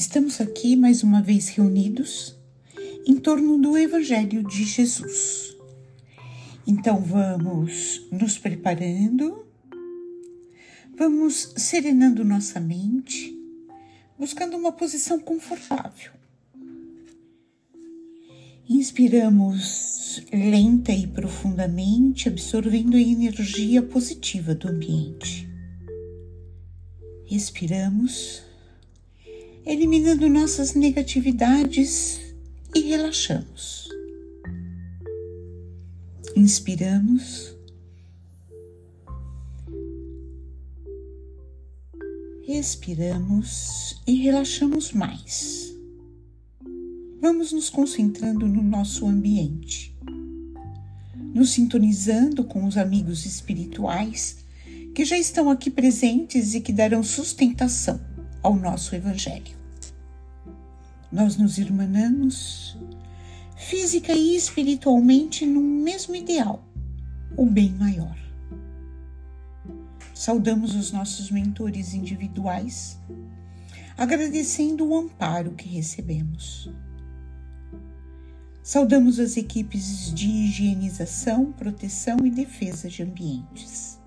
Estamos aqui mais uma vez reunidos em torno do Evangelho de Jesus. Então vamos nos preparando, vamos serenando nossa mente, buscando uma posição confortável. Inspiramos lenta e profundamente, absorvendo a energia positiva do ambiente. Expiramos eliminando nossas negatividades e relaxamos. Inspiramos. Expiramos e relaxamos mais. Vamos nos concentrando no nosso ambiente, nos sintonizando com os amigos espirituais que já estão aqui presentes e que darão sustentação ao nosso Evangelho. Nós nos irmanamos física e espiritualmente no mesmo ideal, o bem maior. Saudamos os nossos mentores individuais, agradecendo o amparo que recebemos. Saudamos as equipes de higienização, proteção e defesa de ambientes.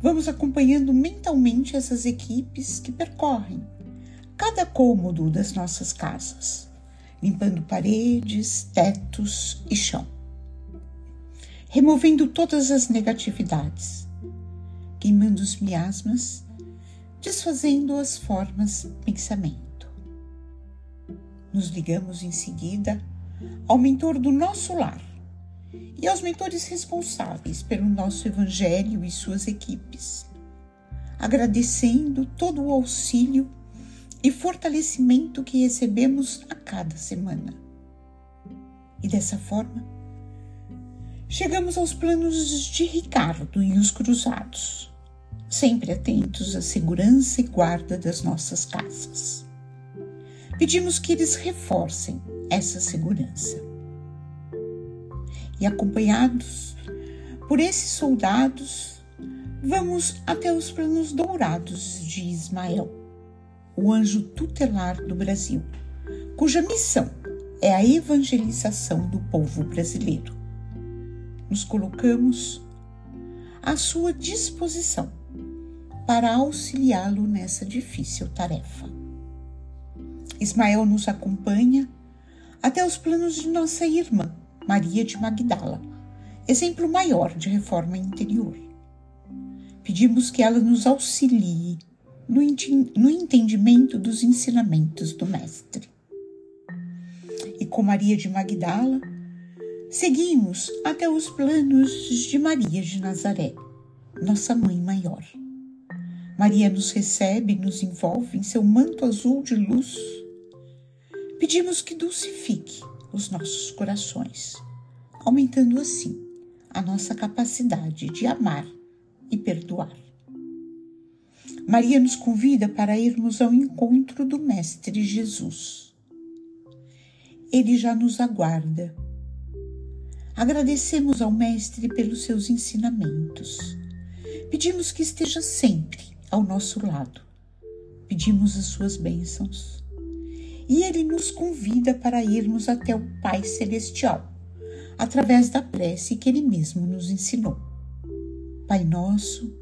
Vamos acompanhando mentalmente essas equipes que percorrem cada cômodo das nossas casas, limpando paredes, tetos e chão, removendo todas as negatividades, queimando os miasmas, desfazendo as formas pensamento. Nos ligamos em seguida ao mentor do nosso lar e aos mentores responsáveis pelo nosso Evangelho e suas equipes, agradecendo todo o auxílio e fortalecimento que recebemos a cada semana. E dessa forma, chegamos aos planos de Ricardo e os cruzados, sempre atentos à segurança e guarda das nossas casas. Pedimos que eles reforcem essa segurança. E acompanhados por esses soldados, vamos até os planos dourados de Ismael o anjo tutelar do Brasil, cuja missão é a evangelização do povo brasileiro. Nos colocamos à sua disposição para auxiliá-lo nessa difícil tarefa. Ismael nos acompanha até os planos de nossa irmã, Maria de Magdala, exemplo maior de reforma interior. Pedimos que ela nos auxilie no, no entendimento dos ensinamentos do Mestre. E com Maria de Magdala, seguimos até os planos de Maria de Nazaré, nossa mãe maior. Maria nos recebe e nos envolve em seu manto azul de luz. Pedimos que dulcifique os nossos corações, aumentando assim a nossa capacidade de amar e perdoar. Maria nos convida para irmos ao encontro do Mestre Jesus. Ele já nos aguarda. Agradecemos ao Mestre pelos seus ensinamentos. Pedimos que esteja sempre ao nosso lado. Pedimos as suas bênçãos. E ele nos convida para irmos até o Pai Celestial, através da prece que ele mesmo nos ensinou. Pai nosso,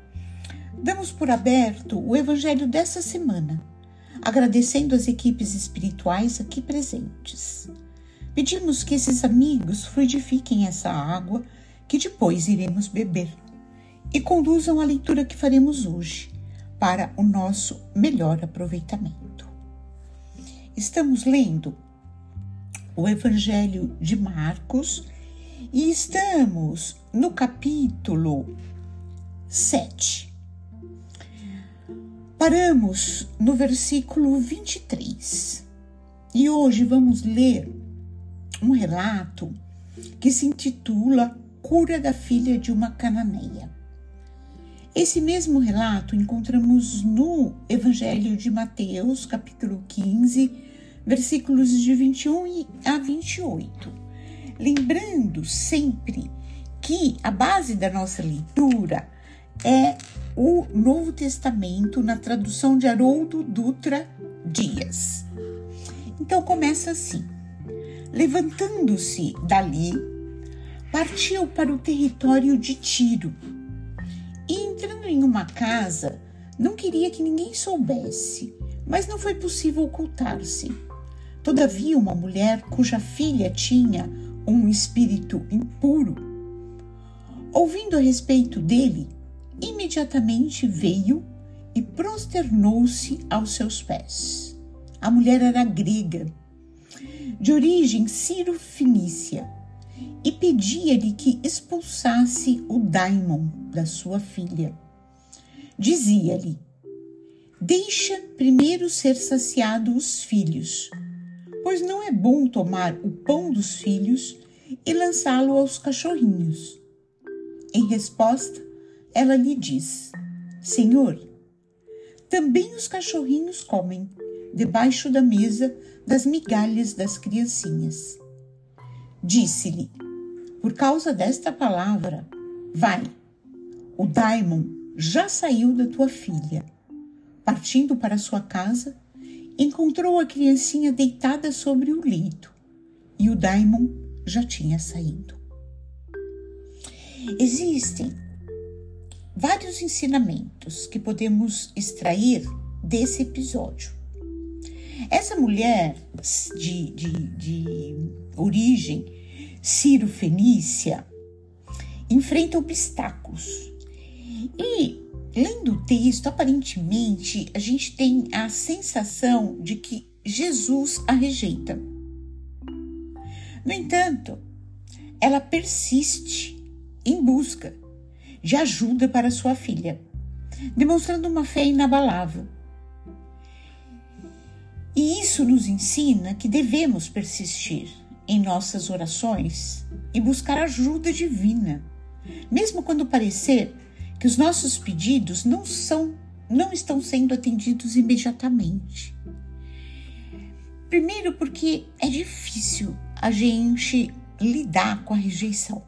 Damos por aberto o Evangelho dessa semana, agradecendo as equipes espirituais aqui presentes. Pedimos que esses amigos fluidifiquem essa água que depois iremos beber e conduzam a leitura que faremos hoje para o nosso melhor aproveitamento. Estamos lendo o Evangelho de Marcos e estamos no capítulo 7. Paramos no versículo 23 e hoje vamos ler um relato que se intitula Cura da filha de uma cananeia. Esse mesmo relato encontramos no Evangelho de Mateus, capítulo 15, versículos de 21 a 28. Lembrando sempre que a base da nossa leitura é o Novo Testamento na tradução de Haroldo Dutra Dias. Então começa assim: Levantando-se dali, partiu para o território de Tiro e entrando em uma casa, não queria que ninguém soubesse, mas não foi possível ocultar-se. Todavia, uma mulher cuja filha tinha um espírito impuro, ouvindo a respeito dele, imediatamente veio e prosternou-se aos seus pés. A mulher era grega, de origem ciro-fenícia, e pedia-lhe que expulsasse o daimon da sua filha. Dizia-lhe: Deixa primeiro ser saciado os filhos, pois não é bom tomar o pão dos filhos e lançá-lo aos cachorrinhos. Em resposta, ela lhe diz: Senhor, também os cachorrinhos comem debaixo da mesa das migalhas das criancinhas. Disse-lhe: Por causa desta palavra, vai, o daimon já saiu da tua filha. Partindo para sua casa, encontrou a criancinha deitada sobre o leito e o daimon já tinha saído. Existem vários ensinamentos que podemos extrair desse episódio. Essa mulher de, de, de origem Ciro-Fenícia enfrenta obstáculos. E, lendo o texto, aparentemente a gente tem a sensação de que Jesus a rejeita. No entanto, ela persiste em busca de ajuda para sua filha, demonstrando uma fé inabalável. E isso nos ensina que devemos persistir em nossas orações e buscar ajuda divina, mesmo quando parecer que os nossos pedidos não são não estão sendo atendidos imediatamente. Primeiro porque é difícil a gente lidar com a rejeição.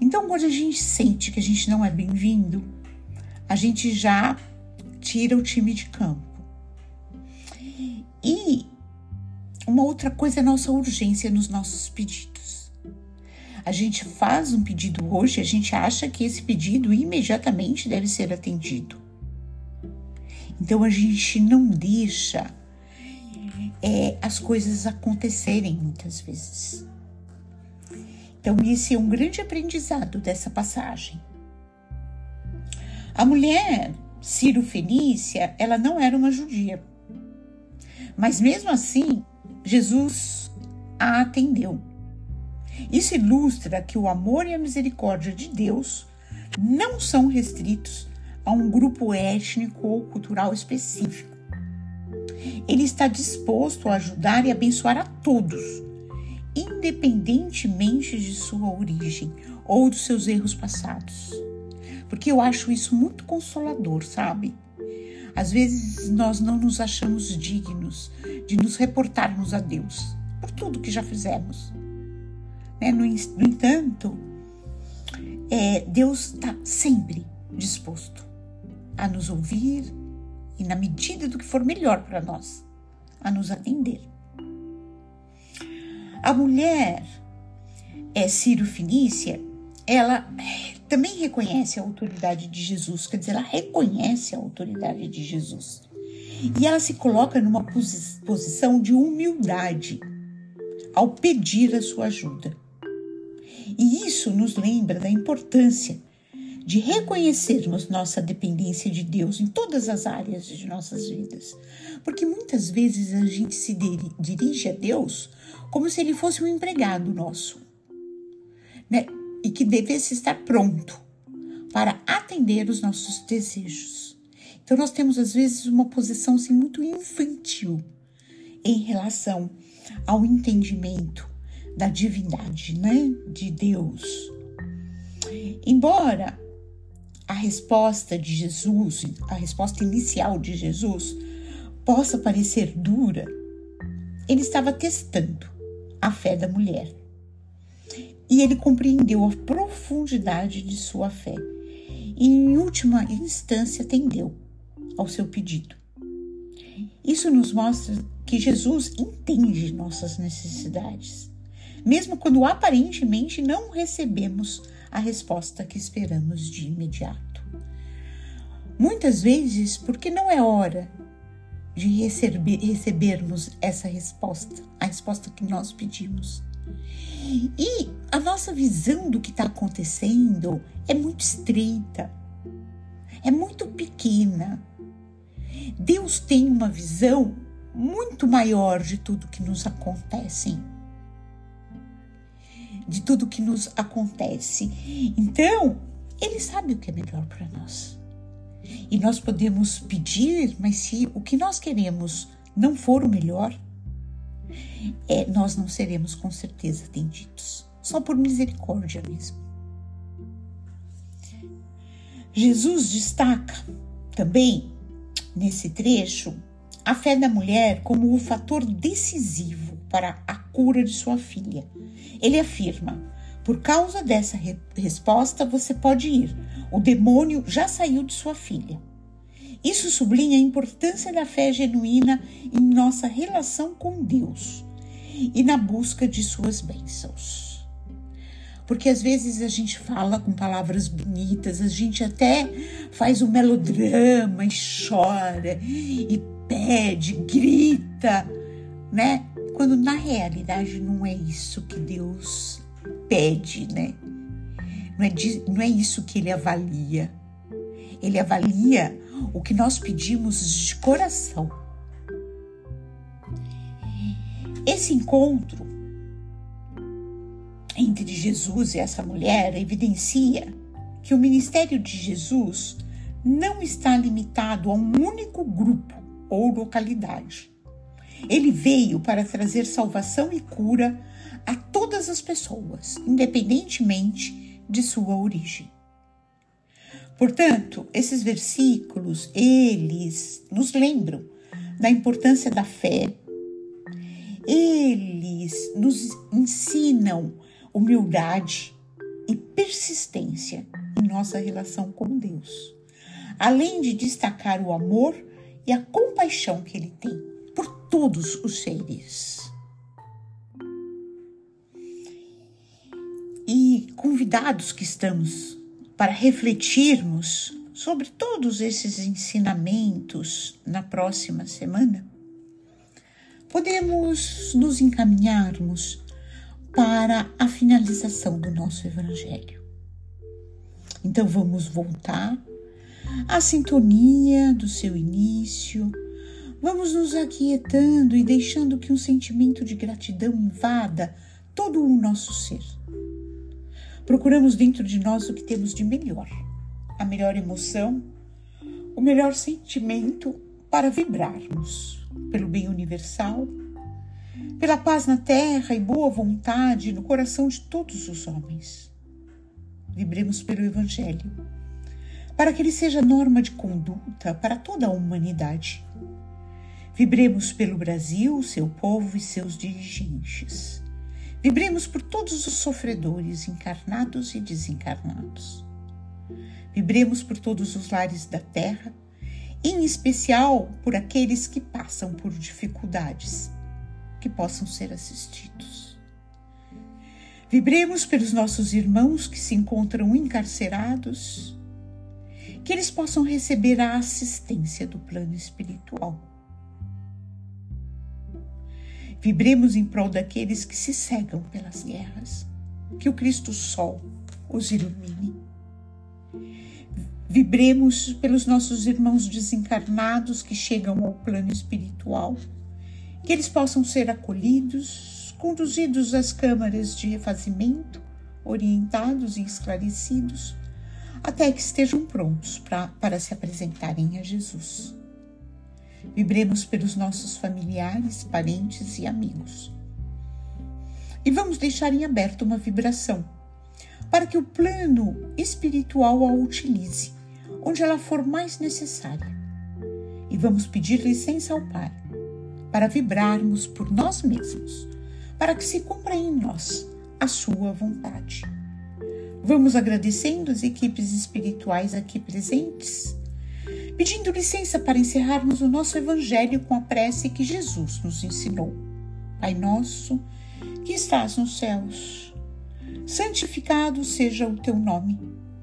Então, quando a gente sente que a gente não é bem-vindo, a gente já tira o time de campo. E uma outra coisa é a nossa urgência nos nossos pedidos. A gente faz um pedido hoje, a gente acha que esse pedido imediatamente deve ser atendido. Então a gente não deixa é, as coisas acontecerem muitas vezes. Então, esse é um grande aprendizado dessa passagem. A mulher Ciro Fenícia, ela não era uma judia. Mas mesmo assim, Jesus a atendeu. Isso ilustra que o amor e a misericórdia de Deus não são restritos a um grupo étnico ou cultural específico. Ele está disposto a ajudar e abençoar a todos, independentemente de sua origem ou dos seus erros passados. Porque eu acho isso muito consolador, sabe? Às vezes nós não nos achamos dignos de nos reportarmos a Deus por tudo que já fizemos. Né? No, no entanto, é, Deus está sempre disposto a nos ouvir e, na medida do que for melhor para nós, a nos atender. A mulher é Ciro Finícia, ela também reconhece a autoridade de Jesus, quer dizer, ela reconhece a autoridade de Jesus. E ela se coloca numa posição de humildade ao pedir a sua ajuda. E isso nos lembra da importância de reconhecermos nossa dependência de Deus em todas as áreas de nossas vidas. Porque muitas vezes a gente se dirige a Deus como se ele fosse um empregado nosso, né? E que devesse estar pronto para atender os nossos desejos. Então nós temos às vezes uma posição assim, muito infantil em relação ao entendimento da divindade, né, de Deus. Embora resposta de Jesus, a resposta inicial de Jesus, possa parecer dura, ele estava testando a fé da mulher. E ele compreendeu a profundidade de sua fé. E, em última instância, atendeu ao seu pedido. Isso nos mostra que Jesus entende nossas necessidades, mesmo quando aparentemente não recebemos a resposta que esperamos de imediato. Muitas vezes, porque não é hora de receber, recebermos essa resposta, a resposta que nós pedimos. E a nossa visão do que está acontecendo é muito estreita, é muito pequena. Deus tem uma visão muito maior de tudo que nos acontece. De tudo que nos acontece. Então, Ele sabe o que é melhor para nós. E nós podemos pedir, mas se o que nós queremos não for o melhor, é, nós não seremos com certeza atendidos. Só por misericórdia mesmo. Jesus destaca também nesse trecho a fé da mulher como o fator decisivo para a cura de sua filha. Ele afirma: por causa dessa re resposta, você pode ir. O demônio já saiu de sua filha. Isso sublinha a importância da fé genuína em nossa relação com Deus e na busca de suas bênçãos. Porque às vezes a gente fala com palavras bonitas, a gente até faz um melodrama e chora e pede, grita, né? Quando na realidade não é isso que Deus pede, né? Não é, de, não é isso que ele avalia. Ele avalia o que nós pedimos de coração. Esse encontro entre Jesus e essa mulher evidencia que o ministério de Jesus não está limitado a um único grupo ou localidade. Ele veio para trazer salvação e cura a todas as pessoas, independentemente de sua origem. Portanto, esses versículos, eles nos lembram da importância da fé. Eles nos ensinam humildade e persistência em nossa relação com Deus, além de destacar o amor e a compaixão que ele tem por todos os seres. Convidados que estamos para refletirmos sobre todos esses ensinamentos na próxima semana, podemos nos encaminharmos para a finalização do nosso Evangelho. Então vamos voltar à sintonia do seu início, vamos nos aquietando e deixando que um sentimento de gratidão invada todo o nosso ser. Procuramos dentro de nós o que temos de melhor, a melhor emoção, o melhor sentimento para vibrarmos pelo bem universal, pela paz na terra e boa vontade no coração de todos os homens. Vibremos pelo Evangelho, para que ele seja norma de conduta para toda a humanidade. Vibremos pelo Brasil, seu povo e seus dirigentes Vibremos por todos os sofredores, encarnados e desencarnados. Vibremos por todos os lares da terra, em especial por aqueles que passam por dificuldades, que possam ser assistidos. Vibremos pelos nossos irmãos que se encontram encarcerados, que eles possam receber a assistência do plano espiritual Vibremos em prol daqueles que se cegam pelas guerras. Que o Cristo Sol os ilumine. Vibremos pelos nossos irmãos desencarnados que chegam ao plano espiritual. Que eles possam ser acolhidos, conduzidos às câmaras de refazimento, orientados e esclarecidos, até que estejam prontos pra, para se apresentarem a Jesus. Vibremos pelos nossos familiares, parentes e amigos. E vamos deixar em aberto uma vibração para que o plano espiritual a utilize onde ela for mais necessária. E vamos pedir licença ao Pai para vibrarmos por nós mesmos, para que se cumpra em nós a sua vontade. Vamos agradecendo as equipes espirituais aqui presentes, pedindo licença para encerrarmos o nosso Evangelho com a prece que Jesus nos ensinou. Pai nosso, que estás nos céus, santificado seja o teu nome,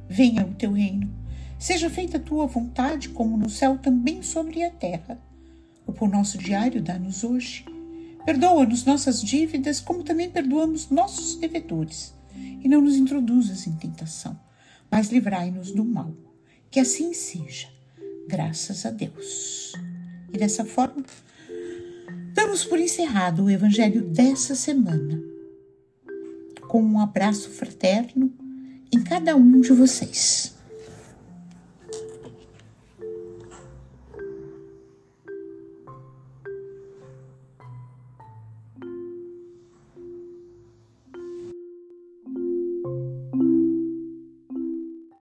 venha o teu reino, seja feita a tua vontade, como no céu, também sobre a terra. O pão nosso diário dá-nos hoje. Perdoa-nos nossas dívidas, como também perdoamos nossos devedores. E não nos introduzas em tentação, mas livrai-nos do mal. Que assim seja, graças a Deus. E dessa forma, damos por encerrado o Evangelho dessa semana com um abraço fraterno em cada um de vocês.